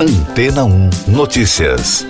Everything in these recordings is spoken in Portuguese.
Antena 1 Notícias.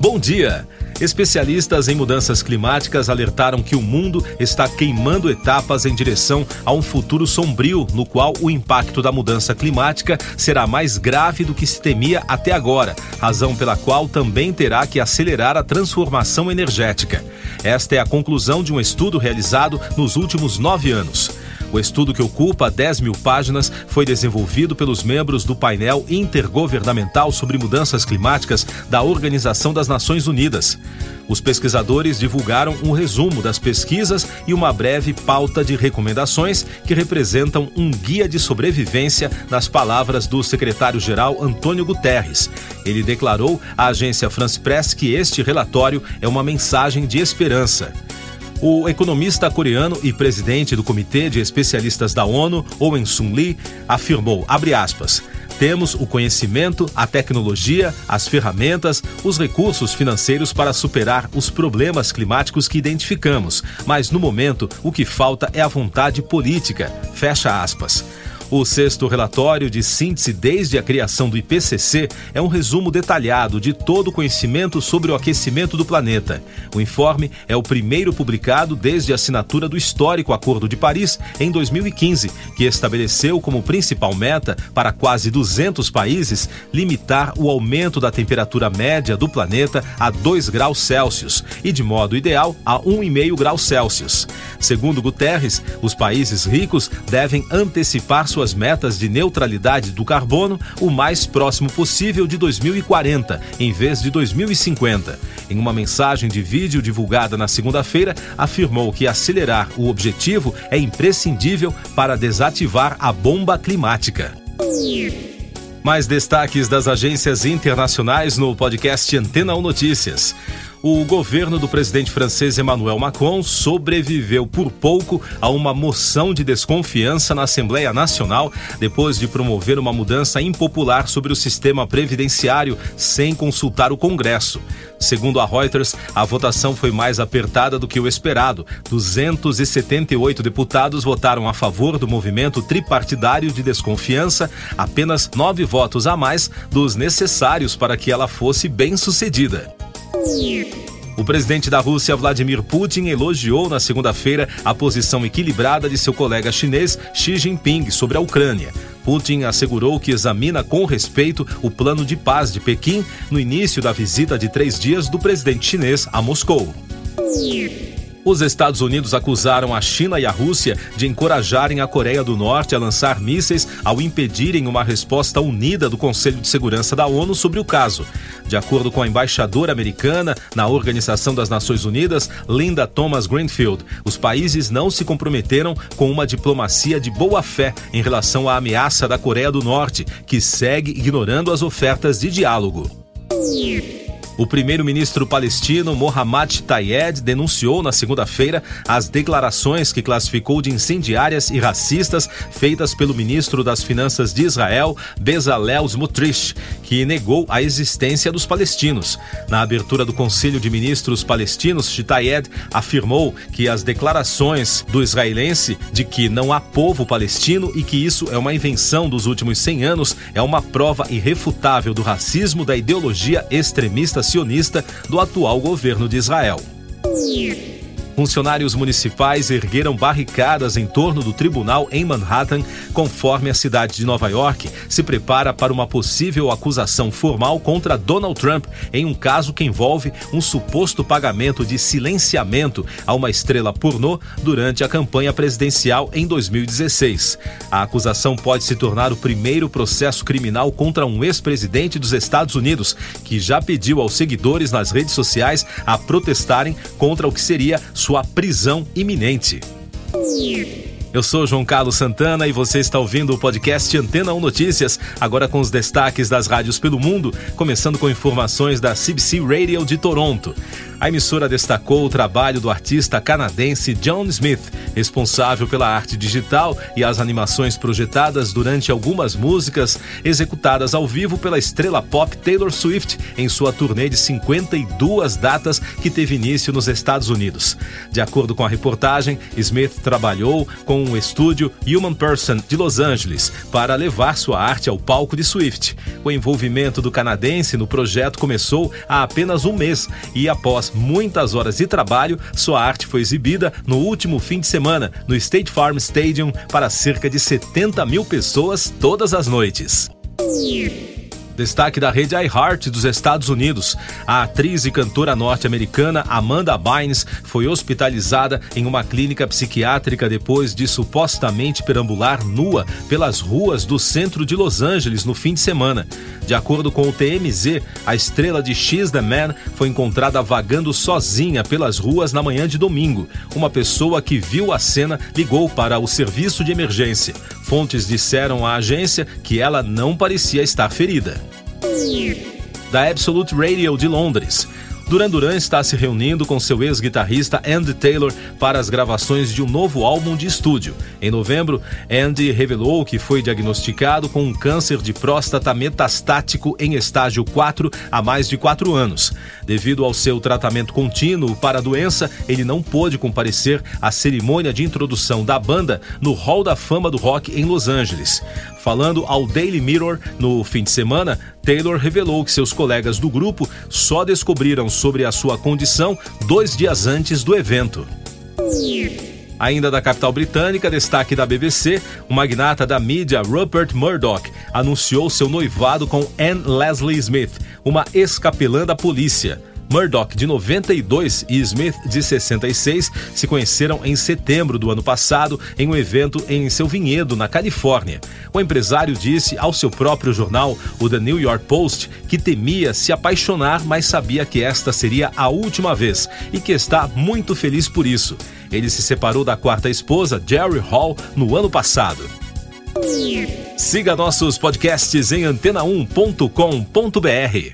Bom dia. Especialistas em mudanças climáticas alertaram que o mundo está queimando etapas em direção a um futuro sombrio, no qual o impacto da mudança climática será mais grave do que se temia até agora, razão pela qual também terá que acelerar a transformação energética. Esta é a conclusão de um estudo realizado nos últimos nove anos. O estudo, que ocupa 10 mil páginas, foi desenvolvido pelos membros do painel intergovernamental sobre mudanças climáticas da Organização das Nações Unidas. Os pesquisadores divulgaram um resumo das pesquisas e uma breve pauta de recomendações que representam um guia de sobrevivência nas palavras do secretário-geral Antônio Guterres. Ele declarou à agência France Press que este relatório é uma mensagem de esperança. O economista coreano e presidente do Comitê de Especialistas da ONU, Owen Sun Lee, afirmou, aspas, temos o conhecimento, a tecnologia, as ferramentas, os recursos financeiros para superar os problemas climáticos que identificamos, mas no momento o que falta é a vontade política. Fecha aspas. O sexto relatório de síntese desde a criação do IPCC é um resumo detalhado de todo o conhecimento sobre o aquecimento do planeta. O informe é o primeiro publicado desde a assinatura do histórico Acordo de Paris em 2015, que estabeleceu como principal meta para quase 200 países limitar o aumento da temperatura média do planeta a 2 graus Celsius e, de modo ideal, a 1,5 graus Celsius. Segundo Guterres, os países ricos devem antecipar suas metas de neutralidade do carbono o mais próximo possível de 2040, em vez de 2050. Em uma mensagem de vídeo divulgada na segunda-feira, afirmou que acelerar o objetivo é imprescindível para desativar a bomba climática. Mais destaques das agências internacionais no podcast Antena 1 Notícias o governo do presidente francês Emmanuel Macron sobreviveu por pouco a uma moção de desconfiança na Assembleia Nacional depois de promover uma mudança impopular sobre o sistema previdenciário sem consultar o Congresso. Segundo a Reuters, a votação foi mais apertada do que o esperado. 278 deputados votaram a favor do movimento tripartidário de desconfiança, apenas nove votos a mais dos necessários para que ela fosse bem sucedida. O presidente da Rússia, Vladimir Putin, elogiou na segunda-feira a posição equilibrada de seu colega chinês Xi Jinping sobre a Ucrânia. Putin assegurou que examina com respeito o plano de paz de Pequim no início da visita de três dias do presidente chinês a Moscou. Os Estados Unidos acusaram a China e a Rússia de encorajarem a Coreia do Norte a lançar mísseis ao impedirem uma resposta unida do Conselho de Segurança da ONU sobre o caso. De acordo com a embaixadora americana na Organização das Nações Unidas, Linda Thomas Greenfield, os países não se comprometeram com uma diplomacia de boa-fé em relação à ameaça da Coreia do Norte, que segue ignorando as ofertas de diálogo. O primeiro-ministro palestino Mohammad Tayed denunciou na segunda-feira as declarações que classificou de incendiárias e racistas feitas pelo ministro das Finanças de Israel, Bezalel Smotrich, que negou a existência dos palestinos. Na abertura do Conselho de Ministros Palestinos, Tayed afirmou que as declarações do israelense de que não há povo palestino e que isso é uma invenção dos últimos 100 anos é uma prova irrefutável do racismo da ideologia extremista sionista do atual governo de Israel. Funcionários municipais ergueram barricadas em torno do tribunal em Manhattan, conforme a cidade de Nova York se prepara para uma possível acusação formal contra Donald Trump em um caso que envolve um suposto pagamento de silenciamento a uma estrela pornô durante a campanha presidencial em 2016. A acusação pode se tornar o primeiro processo criminal contra um ex-presidente dos Estados Unidos, que já pediu aos seguidores nas redes sociais a protestarem contra o que seria sua prisão iminente. Eu sou João Carlos Santana e você está ouvindo o podcast Antena 1 Notícias, agora com os destaques das rádios pelo mundo, começando com informações da CBC Radio de Toronto. A emissora destacou o trabalho do artista canadense John Smith, responsável pela arte digital e as animações projetadas durante algumas músicas executadas ao vivo pela estrela pop Taylor Swift em sua turnê de 52 datas que teve início nos Estados Unidos. De acordo com a reportagem, Smith trabalhou com com o estúdio Human Person de Los Angeles para levar sua arte ao palco de Swift. O envolvimento do canadense no projeto começou há apenas um mês e, após muitas horas de trabalho, sua arte foi exibida no último fim de semana no State Farm Stadium para cerca de 70 mil pessoas todas as noites. Destaque da rede iHeart dos Estados Unidos. A atriz e cantora norte-americana Amanda Bynes foi hospitalizada em uma clínica psiquiátrica depois de supostamente perambular nua pelas ruas do centro de Los Angeles no fim de semana. De acordo com o TMZ, a estrela de X The Man foi encontrada vagando sozinha pelas ruas na manhã de domingo. Uma pessoa que viu a cena ligou para o serviço de emergência. Fontes disseram à agência que ela não parecia estar ferida. Da Absolute Radio de Londres. Duran Duran está se reunindo com seu ex-guitarrista Andy Taylor para as gravações de um novo álbum de estúdio. Em novembro, Andy revelou que foi diagnosticado com um câncer de próstata metastático em estágio 4 há mais de quatro anos. Devido ao seu tratamento contínuo para a doença, ele não pôde comparecer à cerimônia de introdução da banda no Hall da Fama do Rock em Los Angeles. Falando ao Daily Mirror no fim de semana, Taylor revelou que seus colegas do grupo só descobriram sobre a sua condição dois dias antes do evento. Ainda da capital britânica, destaque da BBC, o magnata da mídia Rupert Murdoch anunciou seu noivado com Anne Leslie Smith, uma ex-capelã da polícia. Murdoch, de 92, e Smith, de 66, se conheceram em setembro do ano passado em um evento em seu vinhedo, na Califórnia. O empresário disse ao seu próprio jornal, o The New York Post, que temia se apaixonar, mas sabia que esta seria a última vez e que está muito feliz por isso. Ele se separou da quarta esposa, Jerry Hall, no ano passado. Siga nossos podcasts em antena1.com.br.